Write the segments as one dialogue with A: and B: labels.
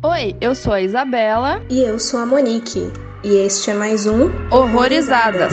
A: Oi, eu sou a Isabela.
B: E eu sou a Monique. E este é mais um
A: Horrorizadas.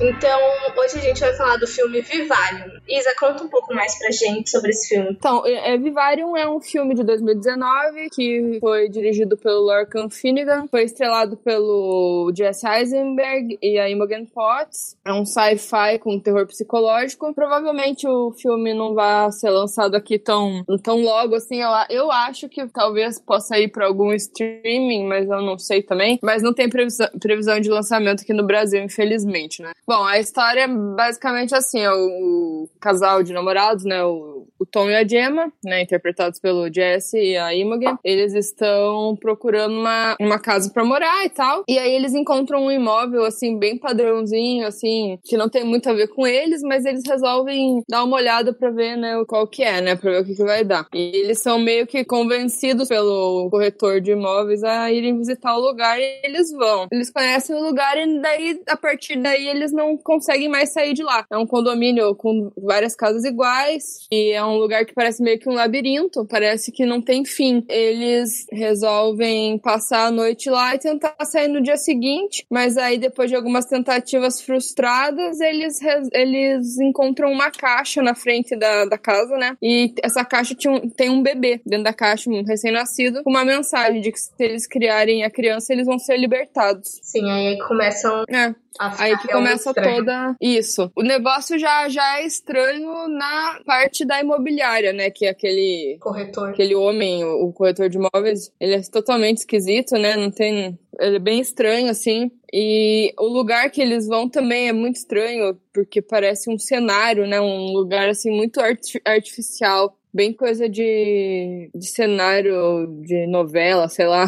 B: Então, hoje a gente vai falar do filme Vivarium. Isa, conta um pouco mais pra gente sobre esse filme.
A: Então, é, Vivarium é um filme de 2019 que foi dirigido pelo Lorcan Finnegan, foi estrelado pelo Jesse Eisenberg e a Imogen Potts. É um sci-fi com terror psicológico. Provavelmente o filme não vai ser lançado aqui tão, tão logo assim. Eu, eu acho que talvez possa ir para algum streaming, mas eu não sei também. Mas não tem previsão, previsão de lançamento aqui no Brasil, infelizmente, né? Bom, a história é basicamente assim, é o, casal de namorados, né, o, Tom e a Gemma, né, interpretados pelo Jesse e a Imogen, eles estão procurando uma, uma casa para morar e tal, e aí eles encontram um imóvel, assim, bem padrãozinho, assim, que não tem muito a ver com eles, mas eles resolvem dar uma olhada para ver, né, qual que é, né, pra ver o que, que vai dar. E eles são meio que convencidos pelo corretor de imóveis a irem visitar o lugar e eles vão. Eles conhecem o lugar e daí, a partir daí, eles não conseguem mais sair de lá. É um condomínio com várias casas iguais e é um lugar que parece meio que um labirinto, parece que não tem fim. Eles resolvem passar a noite lá e tentar sair no dia seguinte, mas aí depois de algumas tentativas frustradas, eles, eles encontram uma caixa na frente da, da casa, né? E essa caixa tinha um, tem um bebê dentro da caixa, um recém-nascido, com uma mensagem de que se eles criarem a criança, eles vão ser libertados.
B: Sim, aí começam
A: é. Aí que começa toda isso. O negócio já, já é estranho na parte da imobiliária, né? Que é aquele
B: corretor,
A: aquele homem, o, o corretor de imóveis, ele é totalmente esquisito, né? Não tem, ele é bem estranho assim. E o lugar que eles vão também é muito estranho, porque parece um cenário, né? Um lugar assim muito artificial bem coisa de, de cenário de novela, sei lá.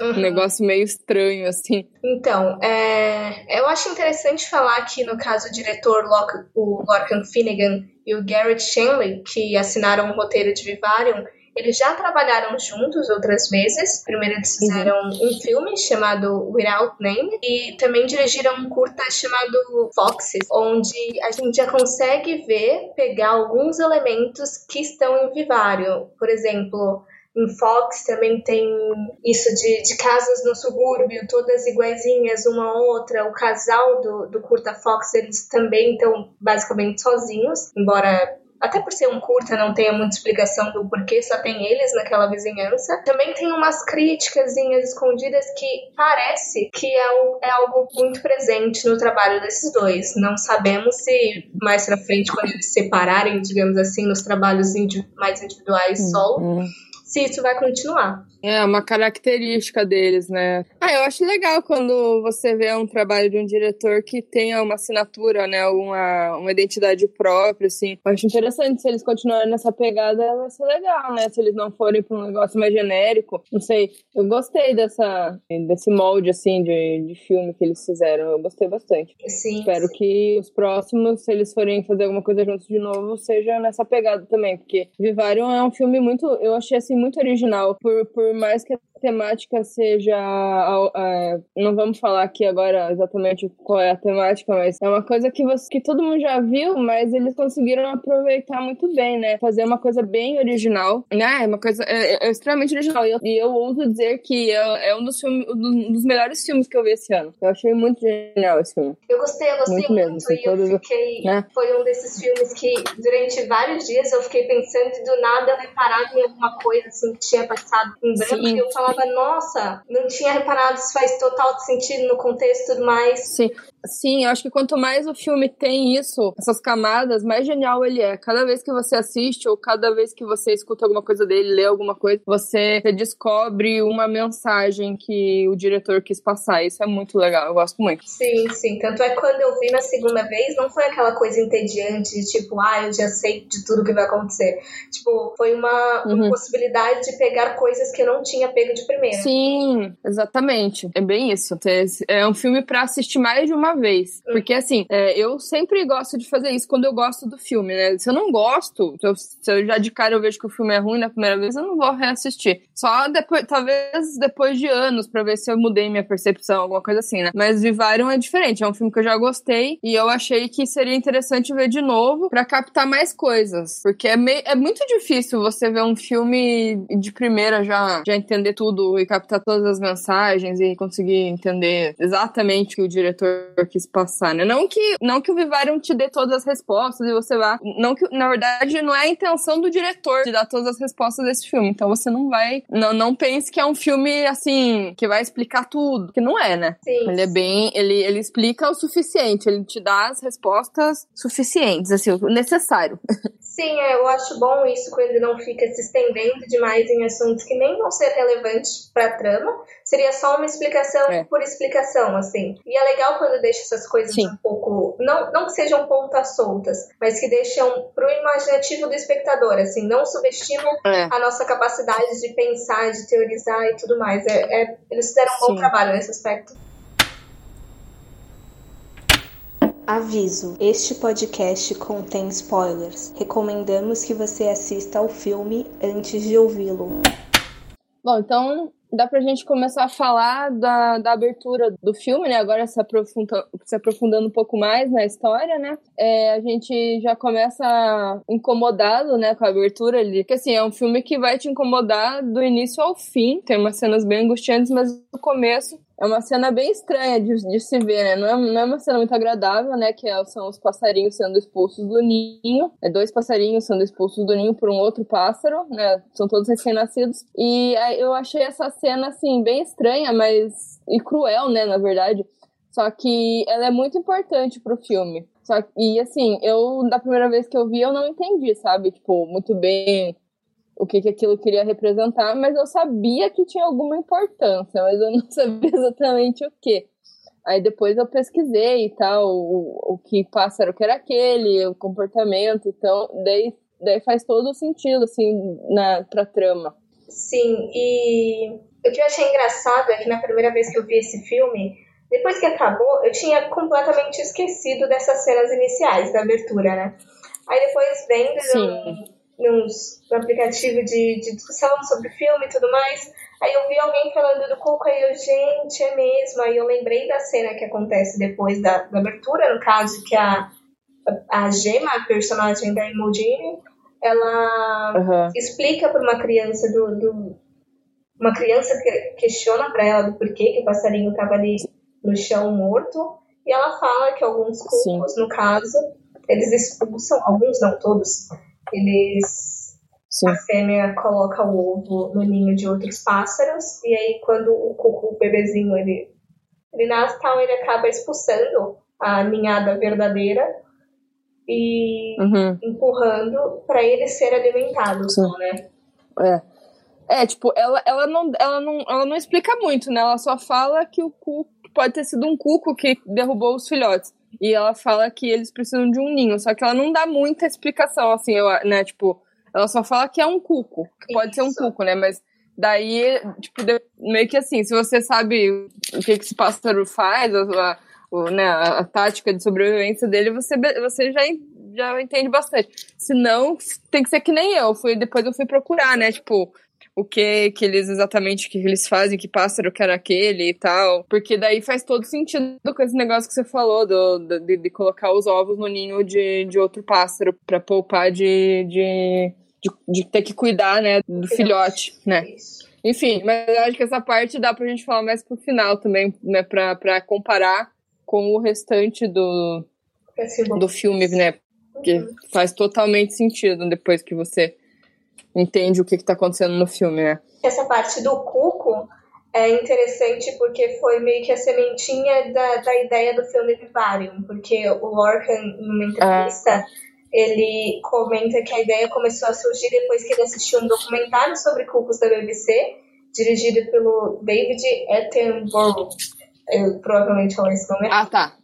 A: Uhum. um negócio meio estranho, assim.
B: Então, é, eu acho interessante falar que, no caso, o diretor o Lorcan Finnegan e o Garrett Shanley, que assinaram o roteiro de Vivarium, eles já trabalharam juntos outras vezes. Primeiro eles fizeram uhum. um filme chamado Without Name e também dirigiram um curta chamado Foxes, onde a gente já consegue ver, pegar alguns elementos que estão em Vivário. Por exemplo, em Fox também tem isso de, de casas no subúrbio, todas iguaizinhas, uma a outra. O casal do, do curta Fox, eles também estão basicamente sozinhos, embora até por ser um curta, não tenha muita explicação do porquê, só tem eles naquela vizinhança. Também tem umas críticas escondidas que parece que é, é, algo muito presente no trabalho desses dois. Não sabemos se mais pra frente, quando eles se separarem, digamos assim, nos trabalhos mais individuais uhum. solo, se isso vai continuar.
A: É, uma característica deles, né? Ah, eu acho legal quando você vê um trabalho de um diretor que tenha uma assinatura, né? Uma, uma identidade própria, assim. Eu acho interessante se eles continuarem nessa pegada, vai ser legal, né? Se eles não forem para um negócio mais genérico. Não sei. Eu gostei dessa, desse molde, assim, de, de filme que eles fizeram. Eu gostei bastante.
B: Sim.
A: Espero
B: sim.
A: que os próximos, se eles forem fazer alguma coisa juntos de novo, seja nessa pegada também. Porque Vivarium é um filme muito. Eu achei, assim, muito original. Por, por por mais que a temática seja. Uh, não vamos falar aqui agora exatamente qual é a temática, mas é uma coisa que, você, que todo mundo já viu, mas eles conseguiram aproveitar muito bem, né? Fazer uma coisa bem original, né? É uma coisa é, é extremamente original. E eu, e eu ouso dizer que é, é um, dos filmes, um dos melhores filmes que eu vi esse ano. Eu achei muito genial esse filme.
B: Eu gostei, eu gostei muito. muito assim, e eu fiquei. Né? Foi um desses filmes que durante vários dias eu fiquei pensando e do nada eu reparava em alguma coisa assim que tinha passado em branco Sim. e eu falava falava, nossa, não tinha reparado, isso faz total sentido no contexto e tudo mais.
A: Sim. Sim, eu acho que quanto mais o filme tem isso, essas camadas, mais genial ele é. Cada vez que você assiste ou cada vez que você escuta alguma coisa dele, lê alguma coisa, você descobre uma mensagem que o diretor quis passar. Isso é muito legal, eu gosto muito.
B: Sim, sim. Tanto é que quando eu vi na segunda vez, não foi aquela coisa entediante de tipo, ah, eu já sei de tudo que vai acontecer. Tipo, foi uma, uhum. uma possibilidade de pegar coisas que eu não tinha pego de primeira.
A: Sim, exatamente. É bem isso. É um filme para assistir mais de uma uma vez. Porque, assim, é, eu sempre gosto de fazer isso quando eu gosto do filme, né? Se eu não gosto, se eu, se eu já de cara eu vejo que o filme é ruim na primeira vez, eu não vou reassistir. Só depois, talvez depois de anos, pra ver se eu mudei minha percepção, alguma coisa assim, né? Mas Vivarium é diferente, é um filme que eu já gostei e eu achei que seria interessante ver de novo para captar mais coisas. Porque é, meio, é muito difícil você ver um filme de primeira já, já entender tudo e captar todas as mensagens e conseguir entender exatamente o que o diretor quis passar, né? Não que, não que o Vivarium te dê todas as respostas e você vá. Não que, na verdade, não é a intenção do diretor de dar todas as respostas desse filme. Então você não vai. Não, não pense que é um filme assim, que vai explicar tudo. Que não é, né?
B: Sim.
A: Ele é bem. Ele, ele explica o suficiente, ele te dá as respostas suficientes, assim, o necessário.
B: Sim, é, eu acho bom isso quando ele não fica se estendendo demais em assuntos que nem vão ser relevantes para a trama. Seria só uma explicação
A: É.
B: por explicação, assim. E é legal quando deixa essas coisas
A: Sim.
B: um pouco. Não, não que sejam pontas soltas, mas que deixam pro imaginativo do espectador, assim. Não subestimam
A: É.
B: a nossa capacidade de pensar, de teorizar e tudo mais. É, é- eles fizeram um bom
A: Sim.
B: trabalho nesse aspecto.
C: Aviso: este podcast contém spoilers. Recomendamos que você assista ao filme antes de ouvi-lo.
A: Bom, então dá pra gente começar a falar da, da abertura do filme, né? Agora se, se aprofundando um pouco mais na história, né? É, a gente já começa incomodado, né, com a abertura ali. Porque assim, é um filme que vai te incomodar do início ao fim. Tem umas cenas bem angustiantes, mas no começo é uma cena bem estranha de, de se ver, né? Não é, não é uma cena muito agradável, né? Que é- são os passarinhos sendo expulsos do ninho. É dois passarinhos sendo expulsos do ninho por um outro pássaro, né? São todos recém-nascidos. E eu achei essa cena, assim, bem estranha, mas... E cruel, né? Na verdade. Só que ela é muito importante pro filme. Só que, e assim, eu, da primeira vez que eu vi, eu não entendi, sabe? Tipo, muito bem o que, que aquilo queria representar, mas eu sabia que tinha alguma importância, mas eu não sabia exatamente o que. Aí depois eu pesquisei e tal, o, o que pássaro que era aquele, o comportamento, então daí, daí faz todo o sentido, assim, na, pra trama.
B: Sim, e o que eu achei engraçado é que na primeira vez que eu vi esse filme, depois que acabou, eu tinha completamente esquecido dessas cenas iniciais da abertura, né? Aí depois vendo
A: Sim.
B: num, nos, no aplicativo de, de discussão sobre filme e tudo mais, aí eu vi alguém falando do Cuco, aí eu, gente, é mesmo. Aí eu lembrei da cena que acontece depois da, da abertura, no caso, que a, a Gemma, a personagem da Imogen, ela
A: Aham.
B: explica para uma criança do, do- uma criança que questiona para ela do porquê que o passarinho estava ali no chão morto e ela fala que alguns cucos no caso eles expulsam alguns não todos eles
A: Sim.
B: a fêmea coloca o ovo no ninho de outros pássaros e aí quando o cuco o bebezinho ele ele nasce tal ele acaba expulsando a ninhada verdadeira e
A: Uhum.
B: empurrando para ele ser alimentado,
A: Sim.
B: né?
A: É. É, tipo, ela, ela, não, ela, não, ela não explica muito, né? Ela só fala que o cuco pode ter sido um cuco que derrubou os filhotes. E ela fala que eles precisam de um ninho. Só que ela não dá muita explicação, assim, eu, né? Tipo, ela só fala que é um cuco. Que pode ser um
B: Isso.
A: cuco, né? Mas daí, tipo, meio que assim, se você sabe o que, que esse pássaro faz, a, a- o, né, a, tática de sobrevivência dele, você, você já, já entende bastante. Se não, tem que ser que nem eu. Fui, depois eu fui procurar, né? Tipo, o que que eles exatamente que eles fazem, que pássaro que era aquele e tal. Porque daí faz todo sentido com esse negócio que você falou, do, de, de colocar os ovos no ninho de, de outro pássaro pra poupar de, de, de, de ter que cuidar, né, do filhote, né. Enfim, mas eu acho que essa parte dá pra gente falar mais pro final também, né, pra, pra comparar com o restante do, do filme, né, que faz totalmente sentido depois que você entende o que, que tá acontecendo no filme, né.
B: Essa parte do cuco é interessante porque foi meio que a sementinha da, da ideia do filme Vivarium, porque o Lorcan, numa entrevista, ele comenta que a ideia começou a surgir depois que ele assistiu um documentário sobre cucos da BBC, dirigido pelo David Attenborough. Eu provavelmente falei esse nome.
A: Ah, tá.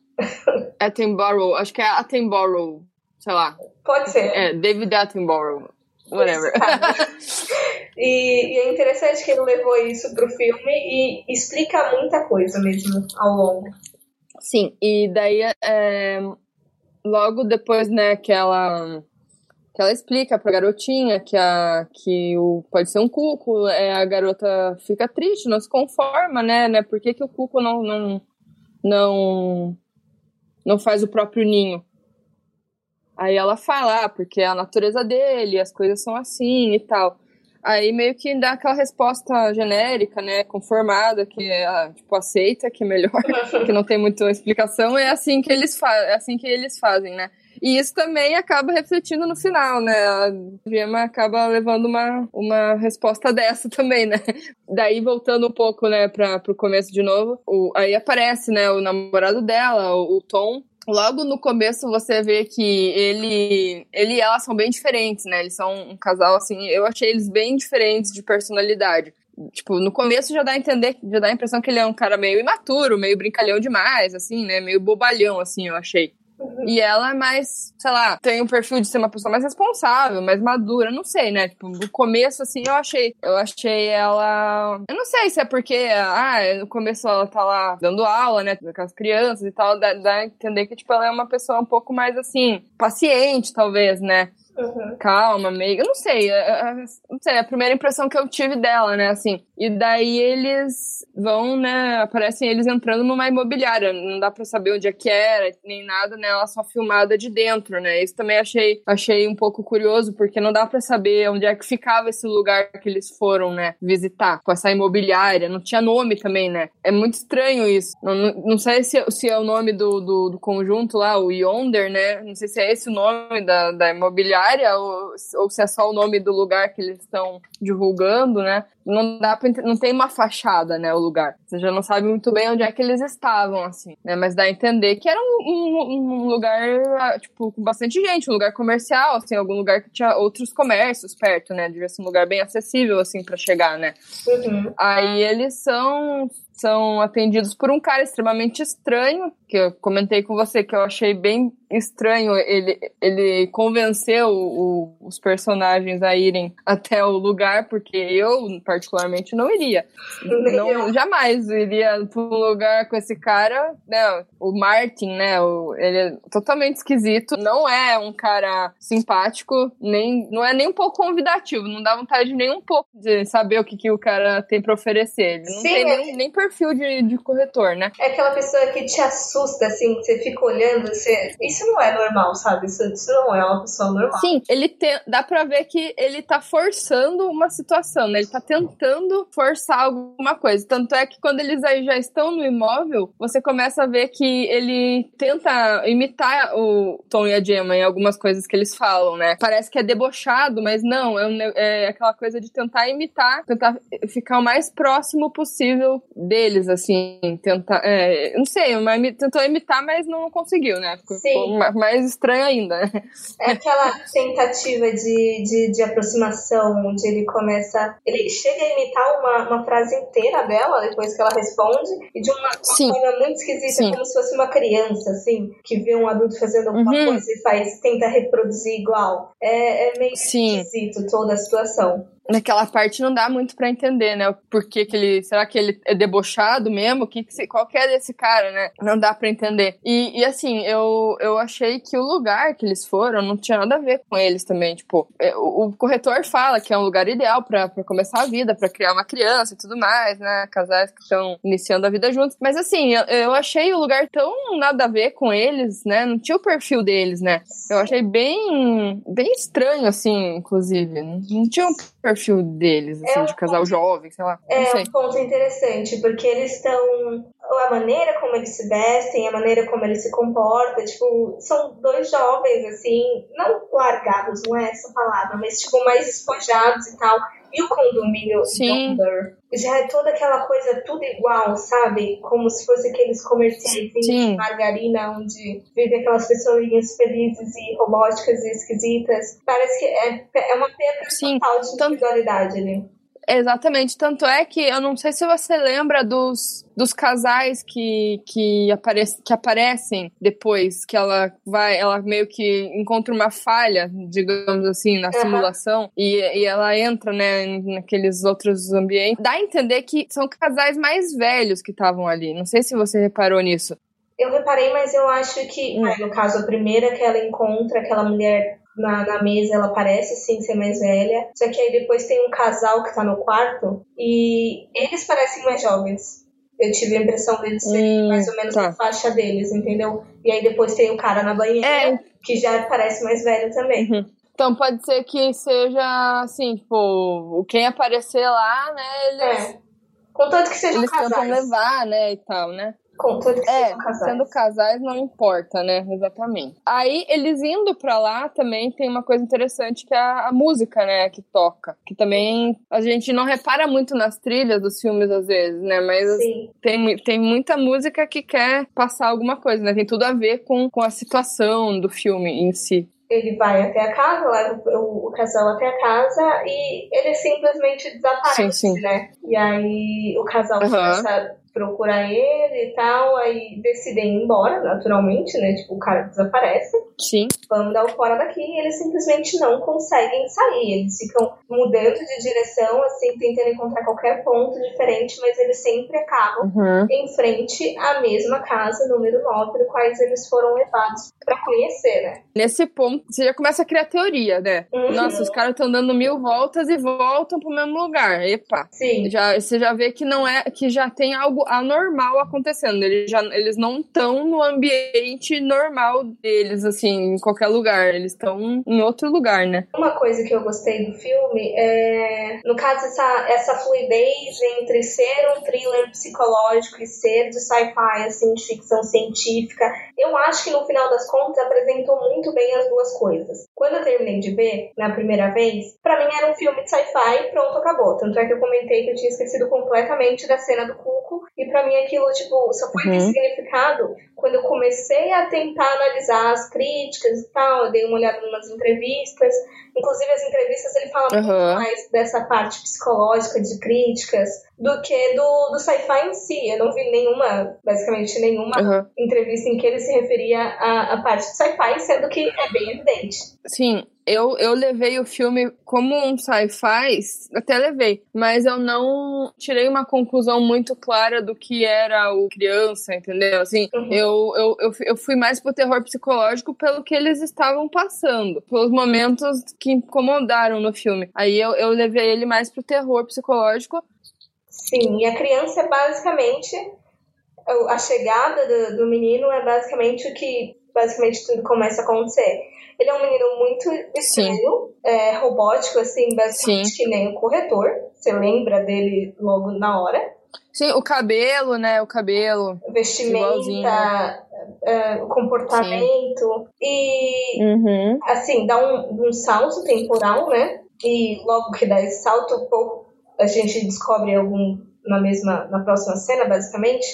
A: Attenborough, acho que é Attenborough, sei lá.
B: Pode ser.
A: É, David Attenborough, whatever.
B: E, e é interessante que ele levou isso pro filme e explica muita coisa mesmo ao longo.
A: Sim, e daí é, logo depois, né, que ela que ela explica pra garotinha que, a, que o, pode ser um cuco, é, a garota fica triste, não se conforma, né, né, por que, que o cuco não, não, não, não faz o próprio ninho? Aí ela fala, ah, porque é a natureza dele, as coisas são assim e tal. Aí meio que dá aquela resposta genérica, né, conformada, que é, ah, tipo, aceita, que é melhor, que não tem muita explicação, é assim que eles, é assim que eles fazem, né. E isso também acaba refletindo no final, né? A Gema acaba levando uma, uma resposta dessa também, né? Daí, voltando um pouco, né, para pro começo de novo, o, aí aparece, né, o namorado dela, o, o Tom, logo no começo você vê que ele, ele e ela são bem diferentes, né? Eles são um casal assim, eu achei eles bem diferentes de personalidade. Tipo, no começo já dá a entender, já dá a impressão que ele é um cara meio imaturo, meio brincalhão demais, assim, né? Meio bobalhão, assim, eu achei. E ela é mais, sei lá, tem um perfil de ser uma pessoa mais responsável, mais madura, não sei, né? Tipo, no começo, assim, eu achei. Eu achei ela. Eu não sei se é porque, ah, no começo ela tá lá dando aula, né? Com as crianças e tal, dá, dá a entender que, tipo, ela é uma pessoa um pouco mais, assim, paciente, talvez, né? Uhum. Calma, meio. Eu não sei. Não sei, é a primeira impressão que eu tive dela, né? Assim. E daí eles vão, né? Aparecem eles entrando numa imobiliária. Não dá pra saber onde é que era, nem nada, né? Ela só filmada de dentro, né? Isso também achei, achei um pouco curioso, porque não dá pra saber onde é que ficava esse lugar que eles foram, né? Visitar, com essa imobiliária. Não tinha nome também, né? É muito estranho isso. Não, não, não sei se, se é o nome do, do, do conjunto lá, o Yonder, né? Não sei se é esse o nome da, da imobiliária área ou, ou se é só o nome do lugar que eles estão divulgando, né? Não dá pra, não tem uma fachada, né, o lugar. Você já não sabe muito bem onde é que eles estavam, assim, né? Mas dá a entender que era um, um, um lugar, tipo, com bastante gente, um lugar comercial, assim, algum lugar que tinha outros comércios perto, né? Devia ser um lugar bem acessível, assim, para chegar, né? Uhum. Aí eles são são atendidos por um cara extremamente estranho, que eu comentei com você que eu achei bem estranho ele, ele convenceu o, os personagens a irem até o lugar, porque eu, particularmente, não iria. Não, jamais iria para um lugar com esse cara, né? O Martin, né? O, ele é totalmente esquisito, não é um cara simpático, nem, não é nem um pouco convidativo, não dá vontade nem um pouco de saber o que, que o cara tem para oferecer. Ele não Sim, tem nem, nem perfil de, de corretor, né?
B: É aquela pessoa que te assusta, assim, que você fica olhando, você... isso não é normal, sabe? Isso, isso não é uma pessoa normal.
A: Sim, ele tem, dá pra ver que ele tá forçando uma situação, né? Ele tá tentando forçar alguma coisa. Tanto é que quando eles aí já estão no imóvel, você começa a ver que ele tenta imitar o Tom e a Gemma em algumas coisas que eles falam, né? Parece que é debochado, mas não, é, um, é aquela coisa de tentar imitar, tentar ficar o mais próximo possível dele deles, assim, tentar. É, não sei, mas tentou imitar, mas não conseguiu, né? Ficou, Sim. mais estranho ainda.
B: É aquela tentativa de, de, de, aproximação, onde ele começa. Ele chega a imitar uma, uma frase inteira dela, depois que ela responde, e de uma, uma forma muito esquisita, Sim. como se fosse uma criança, assim, que vê um adulto fazendo alguma uhum. coisa e faz, tenta reproduzir igual. É, é meio Sim. esquisito toda a situação
A: naquela parte não dá muito para entender, né? Por que, ele. Será que ele é debochado mesmo? Que que, qual que é desse cara, né? Não dá para entender. E, e, assim, eu, eu achei que o lugar que eles foram não tinha nada a ver com eles também. Tipo, é, o, o corretor fala que é um lugar ideal para começar a vida, para criar uma criança e tudo mais, né? Casais que estão iniciando a vida juntos. Mas assim, eu, eu achei o lugar tão nada a ver com eles, né? Não tinha o perfil deles, né? Eu achei bem, bem estranho, assim, inclusive. Não tinha um perfil perfil deles, assim, é um de casal ponto, jovem, sei lá.
B: É sei. um ponto interessante, porque eles estão. A maneira como eles se vestem, a maneira como eles se comportam, tipo, são dois jovens, assim, não largados, não é essa palavra, mas, tipo, mais espojados e tal. E o condomínio Sim. já é toda aquela coisa tudo igual, sabe? Como se fosse aqueles comerciais de margarina onde vivem aquelas pessoinhas felizes e robóticas e esquisitas. Parece que é, é uma perda Sim. total de individualidade ali.
A: Exatamente. Tanto é que eu não sei se você lembra dos, dos casais que, que, aparece, que aparecem depois, que ela vai, ela meio que encontra uma falha, digamos assim, na uhum. simulação, e, e ela entra, né, naqueles outros ambientes. Dá a entender que são casais mais velhos que estavam ali. Não sei se você reparou nisso.
B: Eu reparei, mas eu acho que, hum. no caso, a primeira que ela encontra, aquela mulher na, na, mesa, ela parece sim ser mais velha. Só que aí depois tem um casal que tá no quarto e eles parecem mais jovens. Eu tive a impressão deles serem hum, mais ou menos tá. a faixa deles, entendeu? E aí depois tem o cara na banheira, é. que já parece mais velho também.
A: Uhum. Então pode ser que seja assim, tipo, quem aparecer lá, né, eles. É.
B: Contanto que sejam
A: eles
B: casais.
A: tentam levar, né, e tal, né?
B: Contanto que
A: é,
B: sejam casais.
A: sendo casais não importa, né? Exatamente. Aí, eles indo pra lá também tem uma coisa interessante que é a, a, música, né? Que toca. Que também a gente não repara muito nas trilhas dos filmes às vezes, né? Mas tem, tem muita música que quer passar alguma coisa, né? Tem tudo a ver com, com a situação do filme em si
B: ele vai até a casa, leva o, o, casal até a casa e ele simplesmente desaparece, sim, sim. né? E aí o casal uhum. começa procurar ele e tal, aí decidem ir embora, naturalmente, né? Tipo, o cara desaparece.
A: Sim.
B: Vamos dar o fora daqui e eles simplesmente não conseguem sair. Eles ficam mudando de direção, assim, tentando encontrar qualquer ponto diferente, mas eles sempre acabam uhum. em frente à mesma casa, número 9, no quais eles foram levados para conhecer, né?
A: Nesse ponto, você já começa a criar teoria, né? Uhum. Nossa, os caras estão dando mil voltas e voltam pro mesmo lugar. Epa.
B: Sim.
A: Já, você já vê que não é, que já tem algo anormal acontecendo. Eles, já, eles não estão no ambiente normal deles, assim, em qualquer lugar. Eles estão em outro lugar, né?
B: Uma coisa que eu gostei do filme é, no caso, essa, essa fluidez entre ser um thriller psicológico e ser de sci-fi, assim, de ficção científica. Eu acho que no final das contas apresentou muito bem as duas coisas. Quando eu terminei de ver, na primeira vez, para mim era um filme de sci-fi e pronto, acabou. Tanto é que eu comentei que eu tinha esquecido completamente da cena do Cuco e para mim aquilo, tipo, só foi uhum. significado quando eu comecei a tentar analisar as críticas e tal. Eu dei uma olhada em umas entrevistas. Inclusive, as entrevistas ele fala uhum. muito mais dessa parte psicológica de críticas do que do, do sci-fi em si. Eu não vi nenhuma, basicamente nenhuma uhum. entrevista em que ele se referia à, à parte de sci-fi, sendo que é bem evidente.
A: Sim, eu, eu levei o filme como um sci-fi, até levei, mas eu não tirei uma conclusão muito clara do que era o criança, entendeu? Assim, uhum. eu, eu, eu, eu fui mais pro terror psicológico pelo que eles estavam passando, pelos momentos que incomodaram no filme. Aí eu, eu levei ele mais pro terror psicológico.
B: Sim, e a criança é basicamente. A chegada do, do menino é basicamente o que basicamente tudo começa a acontecer ele é um menino muito estranho, é, robótico, assim, basicamente Sim. que nem o corretor. Você lembra dele logo na hora.
A: Sim, o cabelo, né? O cabelo.
B: Vestimenta, é, o comportamento. Sim. E, uhum. assim, dá um, um salto temporal, né? E logo que dá esse salto, a gente descobre algum na mesma, na próxima cena, basicamente,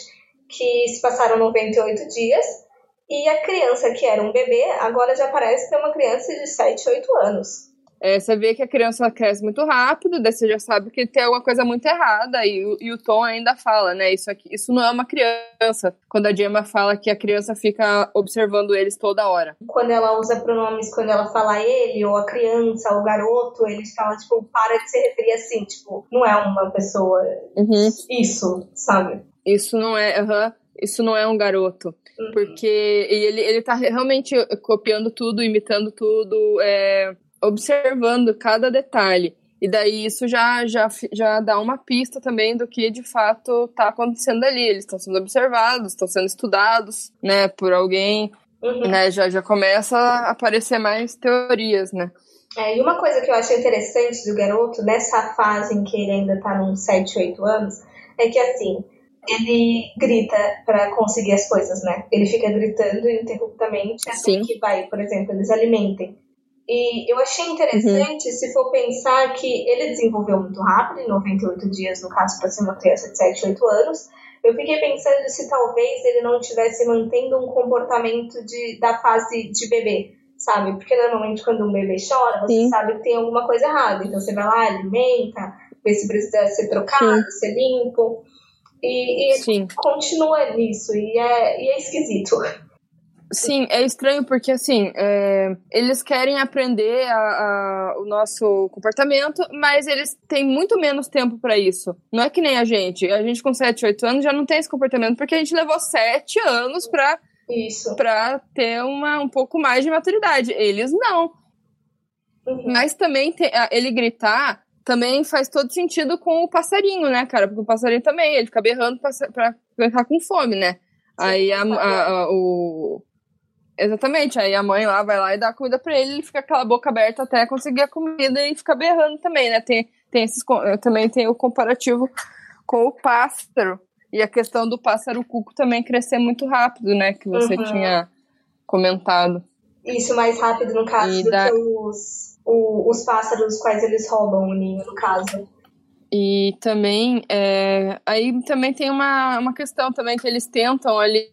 B: que se passaram 98 dias e a criança que era um bebê, agora já parece ter uma criança de 7, 8 anos.
A: É, você vê que a criança cresce muito rápido, daí você já sabe que tem alguma coisa muito errada, e, e o Tom ainda fala, né? Isso aqui, isso não é uma criança. Quando a Gemma fala que a criança fica observando eles toda hora.
B: Quando ela usa pronomes, quando ela fala ele, ou a criança, ou o garoto, eles falam, tipo, para de se referir assim, tipo, não é uma pessoa. Uhum. Isso, sabe?
A: Isso não é. Uhum isso não é um garoto. Uhum. Porque e ele, ele tá realmente copiando tudo, imitando tudo, é, observando cada detalhe. E daí isso já, já, já dá uma pista também do que de fato está acontecendo ali. Eles estão sendo observados, estão sendo estudados, né, por alguém. Uhum. Né, já, já começa a aparecer mais teorias, né?
B: É, e uma coisa que eu achei interessante do garoto, nessa fase em que ele ainda tá uns 7, 8 anos, é que assim, ele grita para conseguir as coisas, né? Ele fica gritando ininterruptamente até Sim. que vai, por exemplo, eles alimentem. E eu achei interessante uhum. se for pensar que ele desenvolveu muito rápido, em 98 dias, no caso, para ser uma criança de 7, 8 anos. Eu fiquei pensando se talvez ele não estivesse mantendo um comportamento de, da fase de bebê, sabe? Porque normalmente quando um bebê chora, você Sim. sabe que tem alguma coisa errada. Então você vai lá, alimenta, vê se precisa ser trocado, Sim. ser limpo. E, e continua nisso, e é, e é esquisito.
A: Sim, é estranho porque, assim, é, eles querem aprender a, a, o nosso comportamento, mas eles têm muito menos tempo para isso. Não é que nem a gente. A gente com 7, 8 anos já não tem esse comportamento porque a gente levou 7 anos pra,
B: Isso.
A: pra ter uma, um pouco mais de maturidade. Eles não.
B: Uhum.
A: Mas também te- ele gritar também faz todo sentido com o passarinho, né, cara? Porque o passarinho também, ele fica berrando pra, ficar com fome, né? Aí a, a- a- o. Exatamente, aí a mãe lá vai lá e dá a comida pra ele, ele fica com aquela boca aberta até conseguir a comida e fica berrando também, né? Tem, tem esses, também tem o comparativo com o pássaro. E a questão do pássaro cuco também crescer muito rápido, né? Que você
B: Uhum.
A: tinha comentado.
B: Isso mais rápido, no caso,
A: E
B: do
A: da-
B: que os, o- os pássaros quais eles roubam o ninho, no caso.
A: E também, é, aí também tem uma, uma questão também que eles tentam ali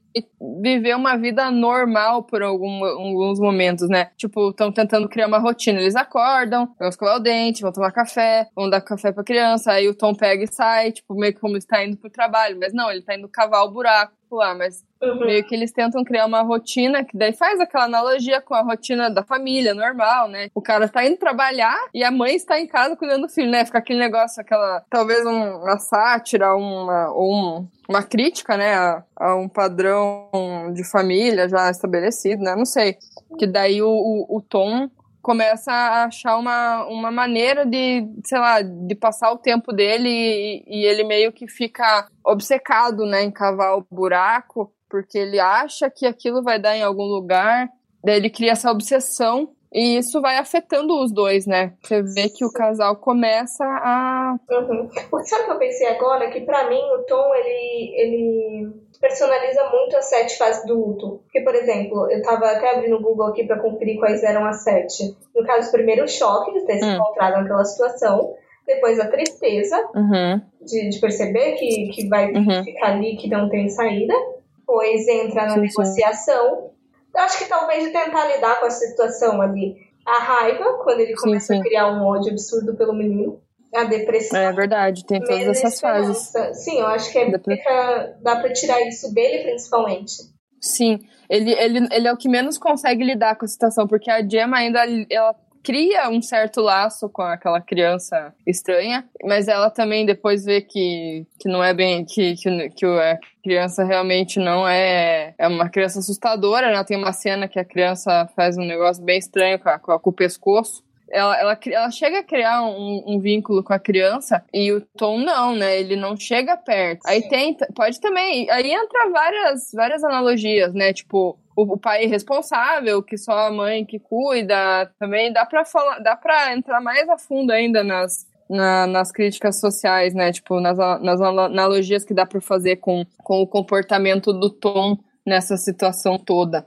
A: viver uma vida normal por algum, alguns momentos, né? Tipo, estão tentando criar uma rotina. Eles acordam, vão escovar o dente, vão tomar café, vão dar café pra criança, aí o Tom pega e sai, tipo, meio que como está indo pro trabalho. Mas não, ele tá indo cavar o buraco lá, mas
B: Uhum.
A: meio que eles tentam criar uma rotina que daí faz aquela analogia com a rotina da família normal, né? O cara tá indo trabalhar e a mãe está em casa cuidando do filho, né? Fica aquele negócio, aquela talvez um- uma sátira, uma ou um- uma crítica, né, a, a um padrão de família já estabelecido, né? Não sei. Que daí o, o, o Tom começa a achar uma, uma maneira de, sei lá, de passar o tempo dele e, e ele meio que fica obcecado, né, em cavar o buraco, porque ele acha que aquilo vai dar em algum lugar, daí ele cria essa obsessão e isso vai afetando os dois, né? Você vê que o casal começa a.
B: Uhum. Sabe o que eu pensei agora? Que pra mim o Tom, ele, ele personaliza muito as sete fases do luto. Porque, por exemplo, eu tava até abrindo o Google aqui pra conferir quais eram as sete. No caso, primeiro o choque de ter se
A: Hum.
B: encontrado naquela situação. Depois a tristeza
A: Uhum,
B: de, de perceber que, que vai
A: Uhum.
B: ficar ali, que não tem saída. Depois entra na
A: Sim, sim.
B: negociação. Eu acho que talvez de tentar lidar com a situação ali. A raiva, quando ele
A: Sim,
B: começa
A: sim.
B: a criar um ódio absurdo pelo menino. A depressão.
A: é verdade, tem todas essas fases.
B: Sim, eu acho que é, fica- dá pra tirar isso dele, principalmente.
A: Sim, ele, ele, ele é o que menos consegue lidar com a situação, porque a Gemma ainda ela cria um certo laço com aquela criança estranha, mas ela também depois vê que, que não é bem. que, que, que a criança realmente não é. É uma criança assustadora, né? Tem uma cena que a criança faz um negócio bem estranho com, a- com o pescoço. Ela, ela, ela chega a criar um, um vínculo com a criança e o Tom não, né? Ele não chega perto. Aí tenta, pode também. Aí entra várias, várias analogias, né? Tipo, o, pai responsável, que só a mãe que cuida. Também dá pra falar, dá pra entrar mais a fundo ainda nas, na- nas críticas sociais, né? Tipo, nas, nas ana- analogias que dá pra fazer com, com o comportamento do Tom nessa situação toda.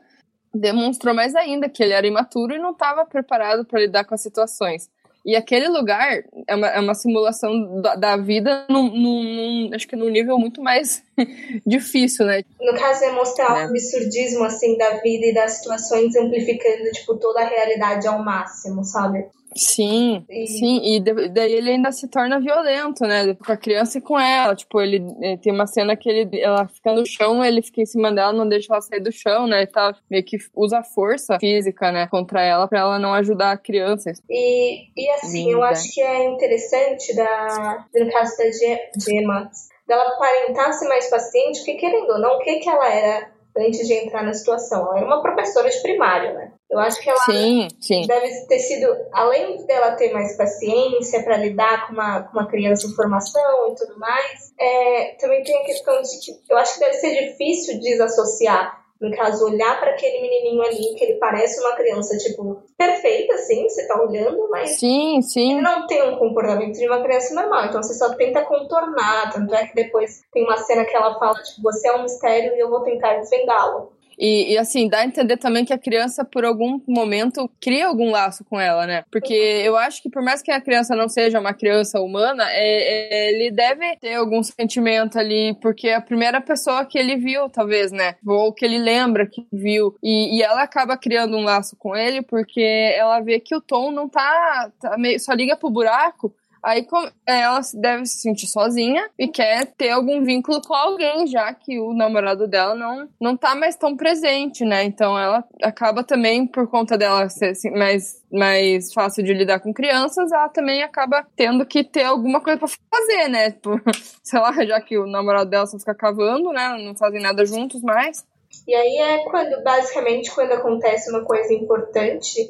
A: Demonstrou mais ainda que ele era imaturo e não estava preparado para lidar com as situações. E aquele lugar é uma, é uma simulação da, da vida num, num- num- acho que num nível muito mais difícil, né?
B: No caso, é mostrar
A: Né.
B: o absurdismo, assim, da vida e das situações, amplificando, tipo, toda a realidade ao máximo, sabe?
A: Sim,
B: E-
A: sim, e da- daí ele ainda se torna violento, né? Com a criança e com ela. Tipo, ele, eh, tem uma cena que ele, ela fica no chão, ele fica em cima dela, não deixa ela sair do chão, né? E tá, meio que usa força física, né? Contra ela, pra ela não ajudar a criança.
B: E, e assim, eu
A: Linda.
B: acho que é interessante, da, no caso da Ge- Gemma, dela aparentar ser mais paciente, porque querendo ou não, o que, que ela era antes de entrar na situação? Ela era uma professora de primário, né? Eu acho que ela
A: Sim, sim.
B: deve ter sido, além dela ter mais paciência para lidar com uma, com uma criança em formação e tudo mais, é, também tem a questão de que eu acho que deve ser difícil desassociar. No caso, olhar para aquele menininho ali, que ele parece uma criança, tipo, perfeita, assim, você tá olhando, mas
A: Sim,
B: ele
A: sim.
B: não tem um comportamento de uma criança normal, então você só tenta contornar. Tanto é que depois tem uma cena que ela fala, tipo, você é um mistério e eu vou tentar desvendá-lo.
A: E, e, assim, dá a entender também que a criança, por algum momento, cria algum laço com ela, né? Porque eu acho que por mais que a criança não seja uma criança humana, é- é- ele deve ter algum sentimento ali, porque é a primeira pessoa que ele viu, talvez, né? Ou que ele lembra que viu. E, e ela acaba criando um laço com ele, porque ela vê que o Tom não tá. tá meio, só liga pro buraco. Aí ela deve se sentir sozinha e quer ter algum vínculo com alguém, já que o namorado dela não, não tá mais tão presente, né? Então ela acaba também, por conta dela ser assim, mais, mais fácil de lidar com crianças, ela também acaba tendo que ter alguma coisa pra fazer, né? Tipo, sei lá, já que o namorado dela só fica cavando, né? Não fazem nada juntos mais.
B: E aí é quando, basicamente, quando acontece uma coisa importante,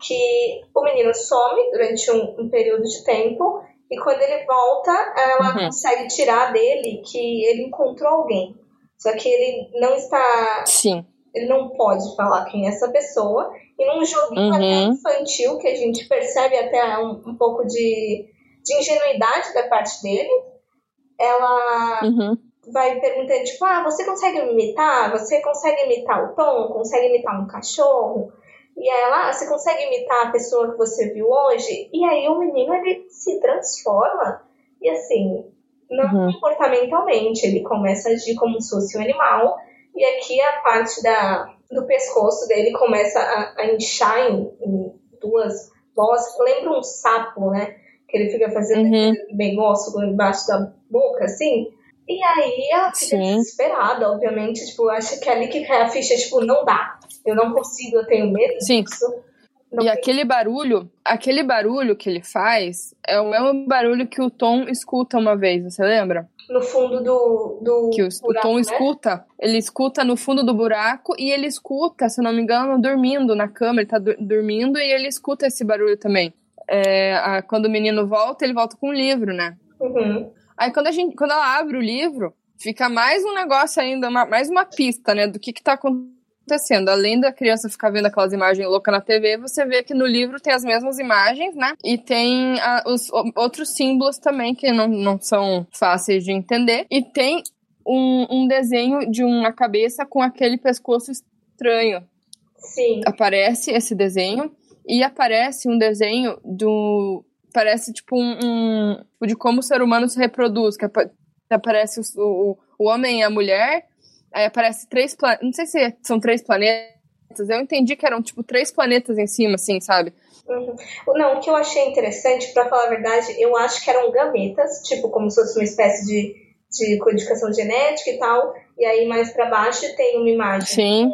B: que o menino some durante um, um período de tempo, e quando ele volta, ela uhum. consegue tirar dele que ele encontrou alguém. Só que ele não está.
A: Sim.
B: Ele não pode falar quem é essa pessoa. E num joguinho uhum. infantil, que a gente percebe até um, um pouco de, de ingenuidade da parte dele, ela
A: uhum
B: vai perguntando, tipo, ah, você consegue imitar? Você consegue imitar o tom? Consegue imitar um cachorro? E ela, você consegue imitar a pessoa que você viu hoje? E aí o menino, ele se transforma. E assim, não uhum. comportamentalmente, ele começa a agir como se fosse um animal. E aqui a parte da, do pescoço dele começa a, a inchar em, em duas vozes. Lembra um sapo, né? Que ele fica fazendo uhum. negócio embaixo da boca, assim. E aí ela fica Sim. desesperada, obviamente, tipo, acha que é ali que cai a ficha, tipo, não dá. Eu não consigo, eu tenho medo
A: Sim.
B: disso.
A: Não e tem... aquele barulho, aquele barulho que ele faz é o mesmo barulho que o Tom escuta uma vez, você lembra?
B: No fundo do, do
A: que o, buraco, o Tom né? escuta, ele escuta no fundo do buraco e ele escuta, se não me engano, dormindo na cama, ele tá dormindo e ele escuta esse barulho também. É, a, quando o menino volta, ele volta com um livro, né?
B: Uhum.
A: Aí quando, a gente, quando ela abre o livro, fica mais um negócio ainda, uma, mais uma pista, né, do que que tá acontecendo. Além da criança ficar vendo aquelas imagens loucas na TV, você vê que no livro tem as mesmas imagens, né? E tem a, os outros símbolos também que não, não são fáceis de entender. E tem um, um desenho de uma cabeça com aquele pescoço estranho.
B: Sim.
A: Aparece esse desenho e aparece um desenho do parece tipo um, um, tipo, de como o ser humano se reproduz, que aparece o, o, homem e a mulher, aí aparece três planetas, não sei se são três planetas, eu entendi que eram tipo três planetas em cima, assim, sabe?
B: Uhum. Não, o que eu achei interessante, para falar a verdade, eu acho que eram gametas, tipo como se fosse uma espécie de, de codificação genética e tal, e aí mais para baixo tem uma imagem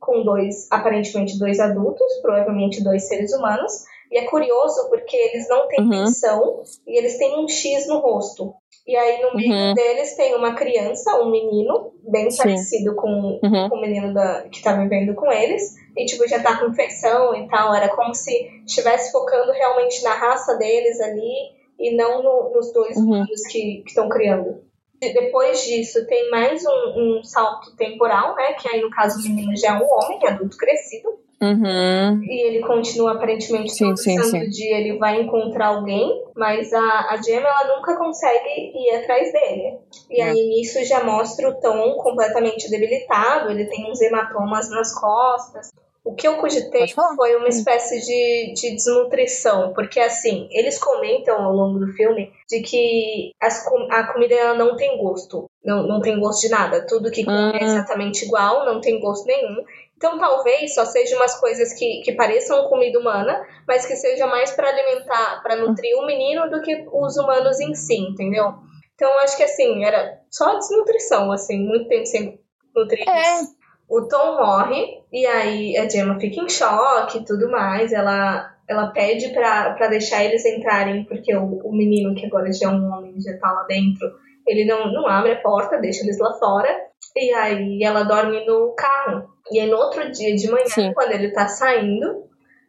B: com, com dois, aparentemente dois adultos, provavelmente dois seres humanos, e é curioso porque eles não têm uhum. e eles têm um X no rosto. E aí no meio uhum. deles tem uma criança, um menino, bem Sim. parecido com, uhum. com o menino da, que tá vivendo com eles. E tipo, já tá com infecção e tal. Era como se estivesse focando realmente na raça deles ali e não no, nos dois uhum. que estão criando. E depois disso, tem mais um, um salto temporal, né? Que aí no caso o menino já é um homem, adulto crescido.
A: Uhum.
B: E ele continua aparentemente
A: sim, sim, sim.
B: dia ele vai encontrar alguém, mas a, a Gemma ela nunca consegue ir atrás dele. E é. aí nisso já mostra o Tom completamente debilitado, ele tem uns hematomas nas costas. O que eu cogitei foi uma espécie de, de desnutrição, porque assim, eles comentam ao longo do filme de que as, a comida ela não tem gosto, não, não tem gosto de nada, tudo que come é exatamente igual, não tem gosto nenhum, então, talvez só sejam umas coisas que, que pareçam comida humana, mas que seja mais para alimentar, para nutrir o menino do que os humanos em si, entendeu? Então, acho que assim, era só desnutrição, assim, muito tempo sem nutrir.
A: É.
B: O Tom morre, e aí a Gemma fica em choque e tudo mais. Ela, ela pede pra, deixar eles entrarem, porque o, o menino, que agora já é um homem, já tá lá dentro, ele não, não abre a porta, deixa eles lá fora. E aí ela dorme no carro. E aí no outro dia de manhã, Sim. quando ele tá saindo,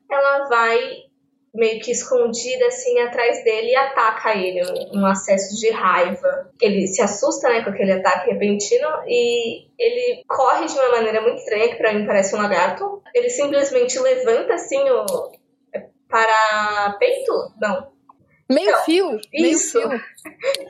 B: ela vai meio que escondida assim atrás dele e ataca ele, um, um acesso de raiva. Ele se assusta, né, com aquele ataque repentino e ele corre de uma maneira muito estranha, que pra mim parece um lagarto. Ele simplesmente levanta assim o para peito? Não,
A: Meio então, fio.
B: Isso.
A: Meio fio.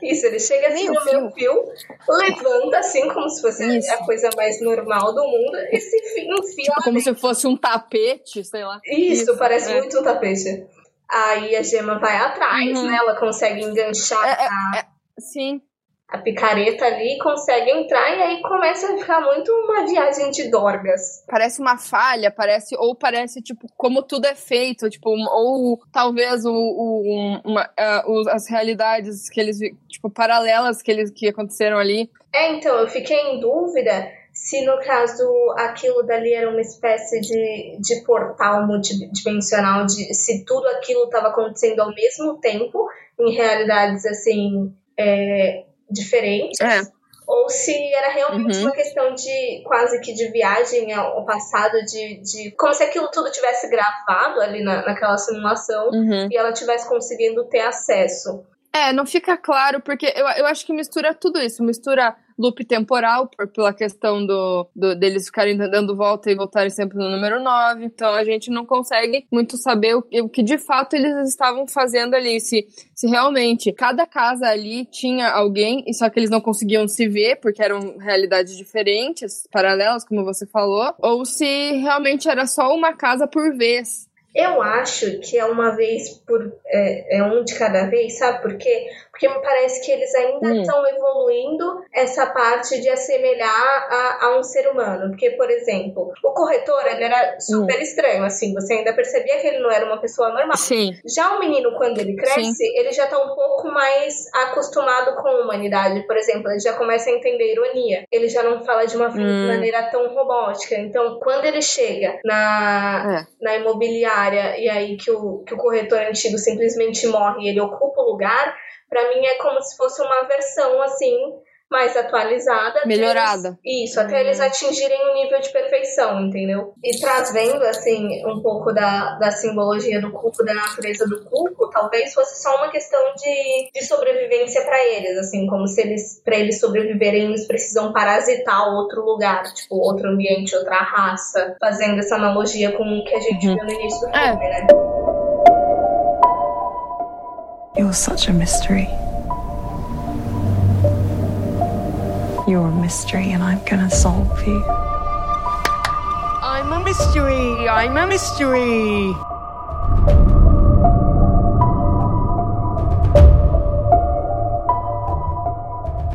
B: Isso, ele chega assim meio no fio. fio, levanta assim como se fosse isso. a coisa mais normal do mundo e se enfia.
A: Tipo, como se fosse um tapete, sei lá.
B: Isso, isso parece é. muito um tapete. Aí a gema vai atrás, uhum. né? Ela consegue enganchar.
A: É, é, é, sim.
B: A picareta ali, consegue entrar e aí começa a ficar muito uma viagem de dorgas.
A: Parece uma falha, parece, ou parece, tipo, como tudo é feito, tipo, ou talvez o, o uma, uh, as realidades que eles, tipo, paralelas que eles que aconteceram ali.
B: É, então, eu fiquei em dúvida se no caso aquilo dali era uma espécie de, de portal multidimensional, de se tudo aquilo estava acontecendo ao mesmo tempo, em realidades assim é, diferentes.
A: É.
B: Ou se era realmente uhum. uma questão de quase que de viagem ao passado, de, de como se aquilo tudo tivesse gravado ali na, naquela simulação
A: uhum.
B: e ela tivesse conseguindo ter acesso.
A: É, não fica claro, porque eu, eu acho que mistura tudo isso. Mistura loop temporal, por, pela questão do, do, deles ficarem dando volta e voltarem sempre no número 9. Então a gente não consegue muito saber o, o que de fato eles estavam fazendo ali. Se, se realmente cada casa ali tinha alguém, e só que eles não conseguiam se ver, porque eram realidades diferentes, paralelas, como você falou, ou se realmente era só uma casa por vez.
B: Eu acho que é uma vez por. É, é um de cada vez, sabe por quê? Porque me parece que eles ainda hum. estão evoluindo essa parte de assemelhar a, a, um ser humano. Porque, por exemplo, o corretor, ele era super hum. estranho, assim, você ainda percebia que ele não era uma pessoa normal.
A: Sim.
B: Já o menino, quando ele cresce, Sim. ele já tá um pouco mais acostumado com a humanidade. Por exemplo, ele já começa a entender ironia. Ele já não fala de uma hum. maneira tão robótica. Então, quando ele chega na, é. na imobiliária e aí que o, que o corretor antigo simplesmente morre e ele ocupa o lugar, para mim é como se fosse uma versão assim mais atualizada.
A: Melhorada.
B: Eles, isso, até eles atingirem um nível de perfeição, entendeu? E trazendo, assim, um pouco da, da simbologia do culto, da natureza do culto, talvez fosse só uma questão de, de sobrevivência para eles, assim, como se eles, para eles sobreviverem, eles precisam parasitar outro lugar, tipo, outro ambiente, outra raça, fazendo essa analogia com o que a gente uhum. viu no início do é. filme, é. né? You're such a mystery. You're a mystery, and I'm gonna solve you. I'm a mystery. I'm a mystery.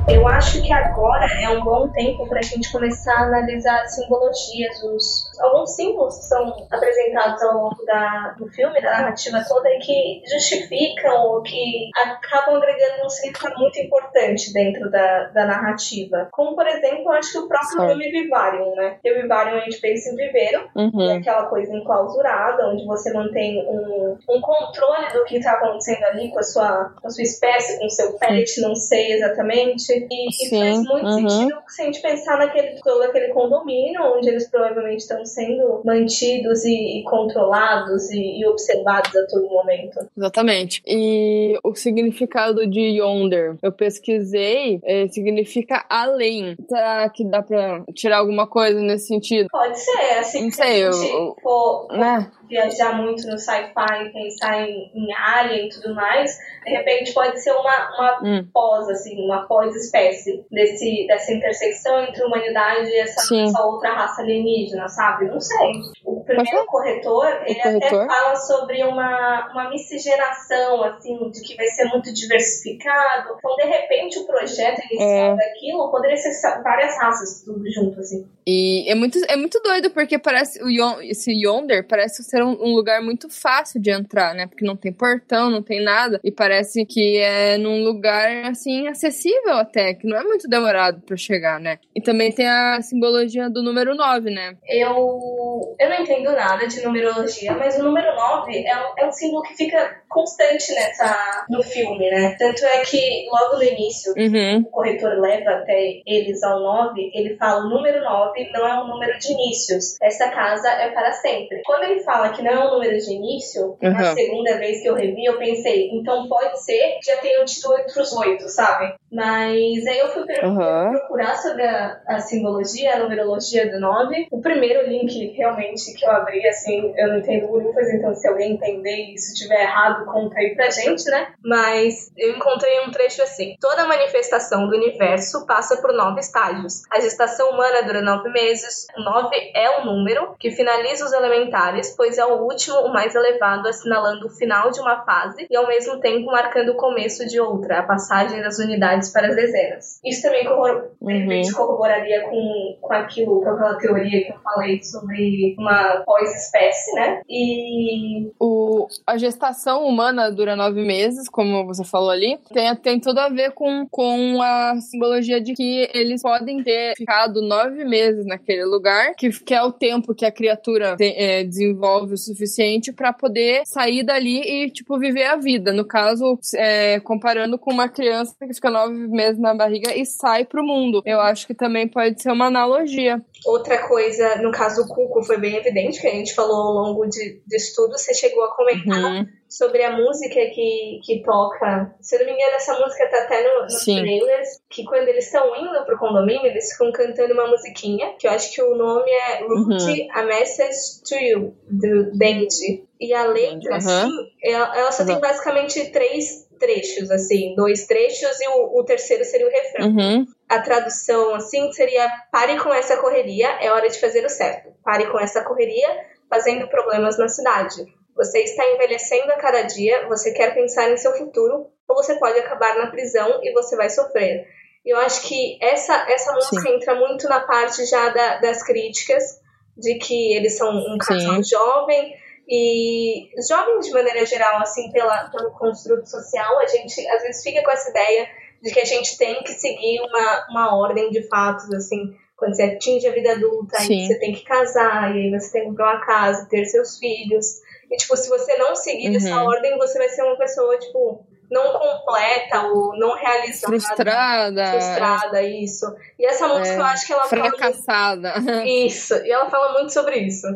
B: Eu acho que agora é um bom tempo para a gente começar a analisar as simbologias, os, alguns símbolos que são apresentados ao longo da, do filme, da narrativa toda, e que justificam ou que acabam agregando um significado muito importante dentro da, da narrativa. Como, por exemplo, acho que o próprio Sim. filme Vivarium, né? E o Vivarium a gente pensa em viveiro, uhum. é aquela coisa enclausurada, onde você mantém um, um controle do que está acontecendo ali com a sua, com a sua espécie, com o seu pet, não sei exatamente. E isso faz muito uhum. sentido se a gente pensar naquele, todo aquele condomínio onde eles provavelmente estão sendo mantidos e, e controlados e, e, observados a todo momento.
A: Exatamente. E o significado de yonder, eu pesquisei, é, significa além. Será que dá pra tirar alguma coisa nesse sentido?
B: Pode ser, assim.
A: Não sei, eu. For,
B: for, né? Viajar muito no sci-fi, pensar em, em alien e tudo mais, de repente pode ser uma, uma hum. pós, assim, uma pós-espécie desse, dessa intersecção entre a humanidade e essa, essa, outra raça alienígena, sabe? Não sei. O primeiro corretor, ele corretor? até fala sobre uma, uma miscigenação, assim, de que vai ser muito diversificado. Então, de repente, o projeto inicial é. daquilo poderia ser várias raças tudo junto, assim.
A: E é muito, é muito doido, porque parece o esse Yonder parece ser um, um, lugar muito fácil de entrar, né? Porque não tem portão, não tem nada. E parece que é num lugar, assim, acessível até, que não é muito demorado para chegar, né? E também tem a simbologia do número 9, né?
B: Eu, eu não entendo nada de numerologia, mas o número 9 é um, é um símbolo que fica constante nessa, no filme, né? Tanto é que logo no início,
A: uhum.
B: o corretor leva até eles ao 9, ele fala o número 9 não é um número de inícios. Essa casa é para sempre. Quando ele fala que não é um número de início, uhum. na segunda vez que eu revi, eu pensei, então pode ser que já tenham tido outros oito, sabe? Mas aí eu fui uhum. procurar sobre a, a, simbologia, a numerologia do 9. O primeiro link realmente que eu abri, assim, eu não entendo bolufas, então se alguém entender e se estiver errado, conta aí pra gente, né? Mas eu encontrei um trecho assim: toda manifestação do universo passa por nove estágios. A gestação humana dura nove meses. O nove é o número que finaliza os elementares, pois é o último, o mais elevado, assinalando o final de uma fase e ao mesmo tempo marcando o começo de outra, a passagem das unidades para as dezenas. Isso também corrobor uhum. corroboraria com, com aquilo, com aquela teoria que eu falei sobre uma pós-espécie, né? E.
A: O, a gestação humana dura nove meses, como você falou ali, tem, tem tudo a ver com, com a simbologia de que eles podem ter ficado nove meses naquele lugar, que, que é o tempo que a criatura tem, é, desenvolve o suficiente para poder sair dali e, tipo, viver a vida. No caso, é, comparando com uma criança que fica nove meses na barriga e sai pro mundo. Eu acho que também pode ser uma analogia.
B: Outra coisa, no caso do Cuco, foi bem evidente que a gente falou ao longo de, de estudo, você chegou a comentar uhum. Sobre a música que, que toca. Se eu não me engano, essa música tá até no, nos Sim. trailers, que quando eles estão indo pro condomínio, eles ficam cantando uma musiquinha, que eu acho que o nome é Root uhum. A Message to You, do Benji. E a letra, uhum. assim, ela, ela só tem basicamente três trechos, assim, dois trechos e o, o terceiro seria o refrão.
A: Uhum.
B: A tradução, assim, seria pare com essa correria, é hora de fazer o certo. Pare com essa correria, fazendo problemas na cidade. Você está envelhecendo a cada dia, você quer pensar em seu futuro, ou você pode acabar na prisão e você vai sofrer. Eu acho que essa, essa música Sim. entra muito na parte já da, das críticas, de que eles são um casal jovem, e jovens, de maneira geral, assim, pela, pelo construto social, a gente às vezes fica com essa ideia de que a gente tem que seguir uma, uma ordem de fatos, assim, quando você atinge a vida adulta, aí você tem que casar, e aí você tem que comprar uma casa, ter seus filhos. E, tipo, se você não seguir uhum. essa ordem, você vai ser uma pessoa, tipo, não completa ou não realizada.
A: Frustrada.
B: Frustrada, isso. E essa música, é, eu acho que ela
A: fracassada.
B: fala. Fracassada. Isso. E ela fala muito sobre isso.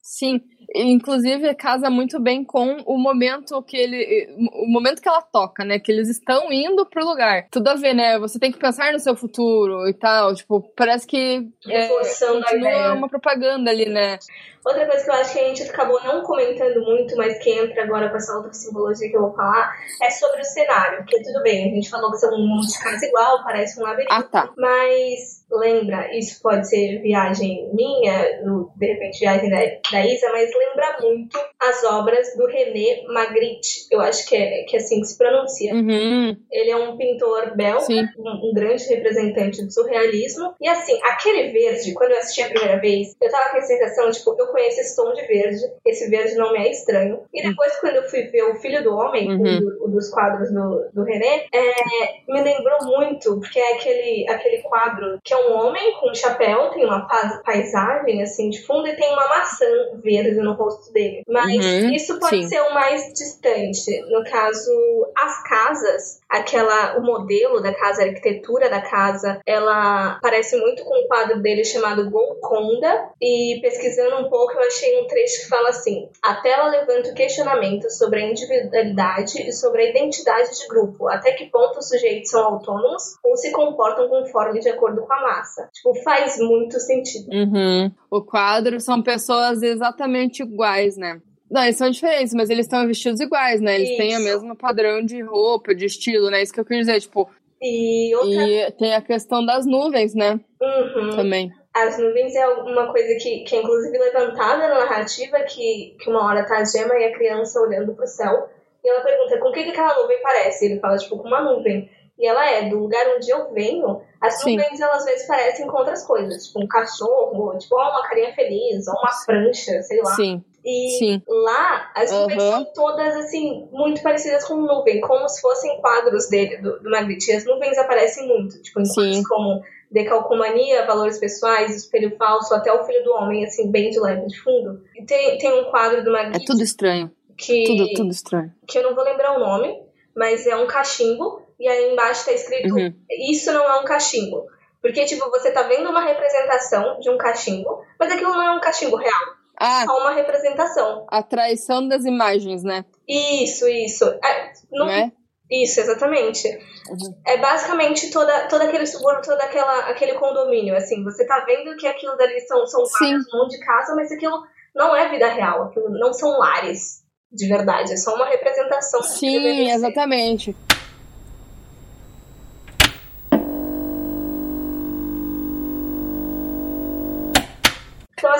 A: Sim. Inclusive, casa muito bem com o momento que ele. O momento que ela toca, né? Que eles estão indo pro lugar. Tudo a ver, né? Você tem que pensar no seu futuro e tal. Tipo, parece que.
B: É, continua
A: uma propaganda ali, né?
B: Outra coisa que eu acho que a gente acabou não comentando muito, mas que entra agora com essa outra simbologia que eu vou falar, é sobre o cenário. Porque tudo bem, a gente falou que são um monte de casa igual, parece um labirinto.
A: Ah, tá.
B: Mas lembra, isso pode ser viagem minha, de repente viagem da, da Isa, mas lembra muito as obras do René Magritte. Eu acho que é, que é assim que se pronuncia.
A: Uhum.
B: Ele é um pintor belga, um, um, grande representante do surrealismo. E assim, aquele verde, quando eu assisti a primeira vez, eu tava com a sensação, tipo, eu conheço esse tom de verde, esse verde não me é estranho. E depois, uhum. quando eu fui ver O Filho do Homem, uhum. o, o, dos quadros do, do René, é, me lembrou muito, porque é aquele, aquele quadro que é um homem com um chapéu, tem uma paisagem assim de fundo e tem uma maçã verde no rosto dele. Mas uhum. isso pode Sim. ser o mais distante. No caso, as casas, aquela, o modelo da casa, a arquitetura da casa, ela parece muito com um quadro dele chamado Golconda. E pesquisando um pouco, eu achei um trecho que fala assim: a tela levanta o questionamento sobre a individualidade e sobre a identidade de grupo, até que ponto os sujeitos são autônomos ou se comportam conforme de acordo com a massa. Tipo, faz muito sentido.
A: Uhum. O quadro são pessoas exatamente iguais, né? Não, eles são diferentes, mas eles estão vestidos iguais, né? Eles Isso. têm o mesmo padrão de roupa, de estilo, né? Isso que eu quis dizer, tipo.
B: E, outra...
A: e tem a questão das nuvens, né?
B: Uhum.
A: Também.
B: As nuvens é uma coisa que, que é inclusive levantada na narrativa, que, que uma hora tá a Gema e a criança olhando pro céu, e ela pergunta com o que, que aquela nuvem parece. Ele fala, tipo, com uma nuvem. E ela é do lugar onde eu venho, as Sim. nuvens elas às vezes parecem com outras coisas, tipo um cachorro, tipo uma carinha feliz, ou uma prancha, sei lá.
A: Sim.
B: E
A: Sim.
B: lá as nuvens uhum. são todas assim, muito parecidas com nuvem, como se fossem quadros dele, do, do Magritte. As nuvens aparecem muito, tipo, em Sim. como decalcomania, valores pessoais, espelho falso, até o filho do homem, assim, bem de leve de fundo. E tem, tem um quadro do Magritte.
A: É tudo estranho.
B: Que,
A: tudo, tudo estranho.
B: Que eu não vou lembrar o nome, mas é um cachimbo e aí embaixo tá escrito: uhum. Isso não é um cachimbo. Porque, tipo, você tá vendo uma representação de um cachimbo, mas aquilo não é um cachimbo real. Ah, só uma representação.
A: A traição das imagens, né?
B: Isso, isso. É, não, é? Isso, exatamente. Uhum. É basicamente toda, todo aquele subúrbio, todo aquela, aquele condomínio, assim. Você tá vendo que aquilo dali são, são casas, um monte de casa, mas aquilo não é vida real. Aquilo não são lares de verdade. É só uma representação.
A: Sim, exatamente.
B: Então,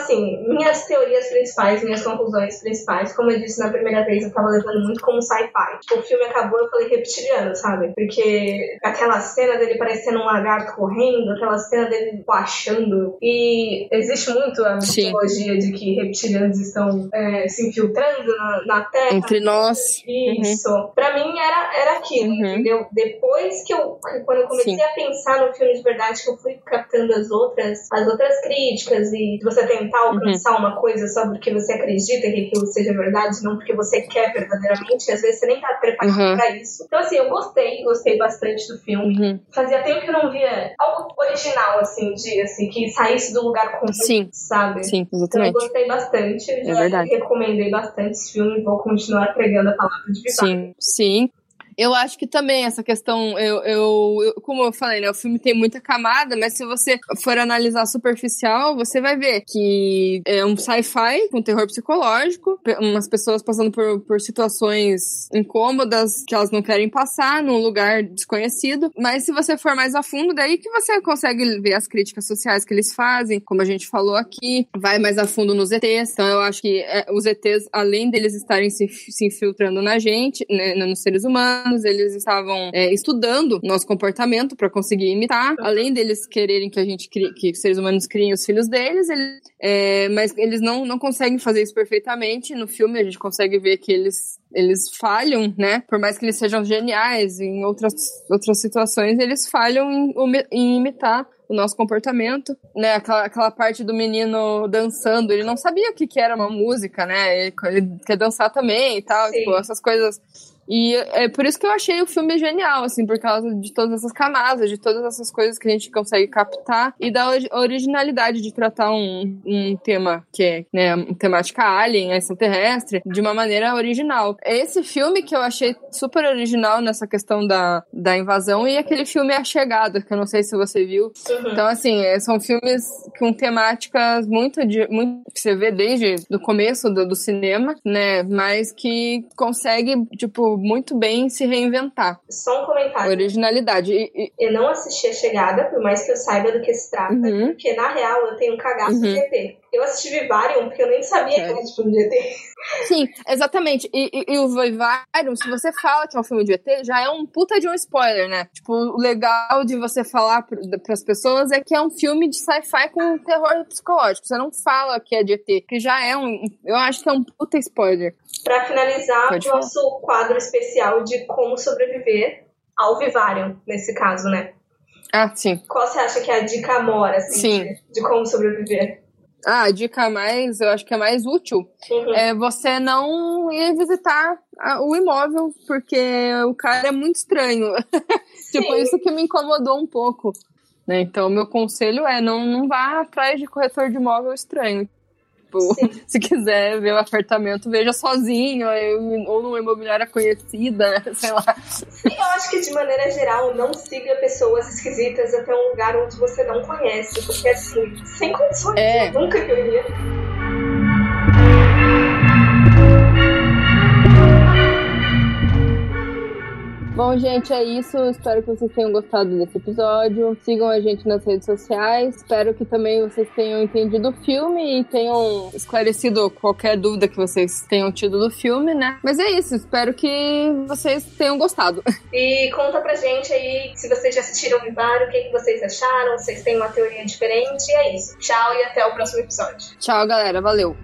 B: assim, minhas teorias principais, minhas conclusões principais, como eu disse na primeira vez, eu tava levando muito como sci-fi. Tipo, o filme acabou, eu falei reptiliano, sabe? Porque aquela cena dele parecendo um lagarto correndo, aquela cena dele achando. E existe muito a mitologia de que reptilianos estão é, se infiltrando na, na Terra.
A: Entre nós.
B: Isso. Uhum. Pra mim era, era aquilo, uhum. entendeu? Depois que eu, quando eu comecei Sim. a pensar no filme de verdade, que eu fui captando as outras, as outras críticas e você tentar alcançar uhum. uma coisa só porque você acredita que aquilo seja verdade, não porque você quer verdadeiramente, às vezes você nem tá preparado uhum. pra isso. Então, assim, eu gostei, gostei bastante do filme. Uhum. Fazia tempo que eu não via algo original, assim, de, assim, que saísse do lugar comum,
A: Sim.
B: sabe?
A: Sim, exatamente.
B: Então, eu gostei bastante,
A: é verdade.
B: recomendei bastante esse filme e vou continuar pregando a palavra de
A: verdade. Sim, sim. Eu acho que também essa questão, eu, eu, eu, como eu falei, né, o filme tem muita camada, mas se você for analisar superficial, você vai ver que é um sci-fi com terror psicológico, umas pessoas passando por, por situações incômodas que elas não querem passar num lugar desconhecido, mas se você for mais a fundo, daí que você consegue ver as críticas sociais que eles fazem, como a gente falou aqui, vai mais a fundo nos ETs, então eu acho que é, os ETs, além deles estarem se, se infiltrando na gente, né, nos seres humanos, anos eles estavam é, estudando nosso comportamento para conseguir imitar, além deles quererem que a gente crie, que os seres humanos criem os filhos deles, eles, é, mas eles não, não conseguem fazer isso perfeitamente. No filme a gente consegue ver que eles eles falham, né? Por mais que eles sejam geniais, em outras, outras situações eles falham em, em imitar o nosso comportamento, né? Aquela, aquela parte do menino dançando, ele não sabia o que, que era uma música, né? Ele, ele quer dançar também e tal, tipo, essas coisas e é por isso que eu achei o filme genial, assim, por causa de todas essas camadas, de todas essas coisas que a gente consegue captar e da originalidade de tratar um, um tema que é, né, temática alien, extraterrestre, de uma maneira original. Esse filme que eu achei super original nessa questão da, da invasão e aquele filme A Chegada, que eu não sei se você viu. Uhum. Então, assim, é, são filmes com temáticas muito, de, muito que você vê desde o começo do, do cinema, né, mas que consegue, tipo, muito bem se reinventar.
B: Só um comentário.
A: Originalidade. E,
B: e... Eu não assisti A Chegada, por mais que eu saiba do que se trata, uhum. porque na real eu tenho um cagaço uhum. de ET. Eu assisti Vivarium porque eu nem sabia é. que era de filme de ET.
A: Sim, exatamente. E, e, e, o Vivarium, se você fala que é um filme de ET, já é um puta de um spoiler, né? Tipo, o legal de você falar para as pessoas é que é um filme de sci-fi com terror psicológico. Você não fala que é de ET, que já é um. Eu acho que é um puta spoiler.
B: Para finalizar, o nosso quadro especial de como sobreviver ao Vivarium, nesse caso, né?
A: Ah, sim.
B: Qual você acha que é a dica mora, assim, sim. De como sobreviver?
A: Ah, a dica mais, eu acho que é mais útil, uhum. é você não ir visitar o imóvel, porque o cara é muito estranho. tipo, isso que me incomodou um pouco. Né? Então, meu conselho é não, não vá atrás de corretor de imóvel estranho. Tipo, se quiser ver o apartamento, veja sozinho, ou numa imobiliária conhecida, sei lá.
B: Eu acho que de maneira geral, não siga pessoas esquisitas até um lugar onde você não conhece, porque assim, sem condições, é. nunca que eu iria.
A: Bom, gente, é isso. Espero que vocês tenham gostado desse episódio. Sigam a gente nas redes sociais. Espero que também vocês tenham entendido o filme e tenham esclarecido qualquer dúvida que vocês tenham tido do filme, né? Mas é isso. Espero que vocês tenham gostado.
B: E conta pra gente aí se vocês já assistiram o Vivário, o que, que vocês acharam, se vocês têm uma teoria diferente. E é isso. Tchau e até o próximo episódio.
A: Tchau, galera. Valeu.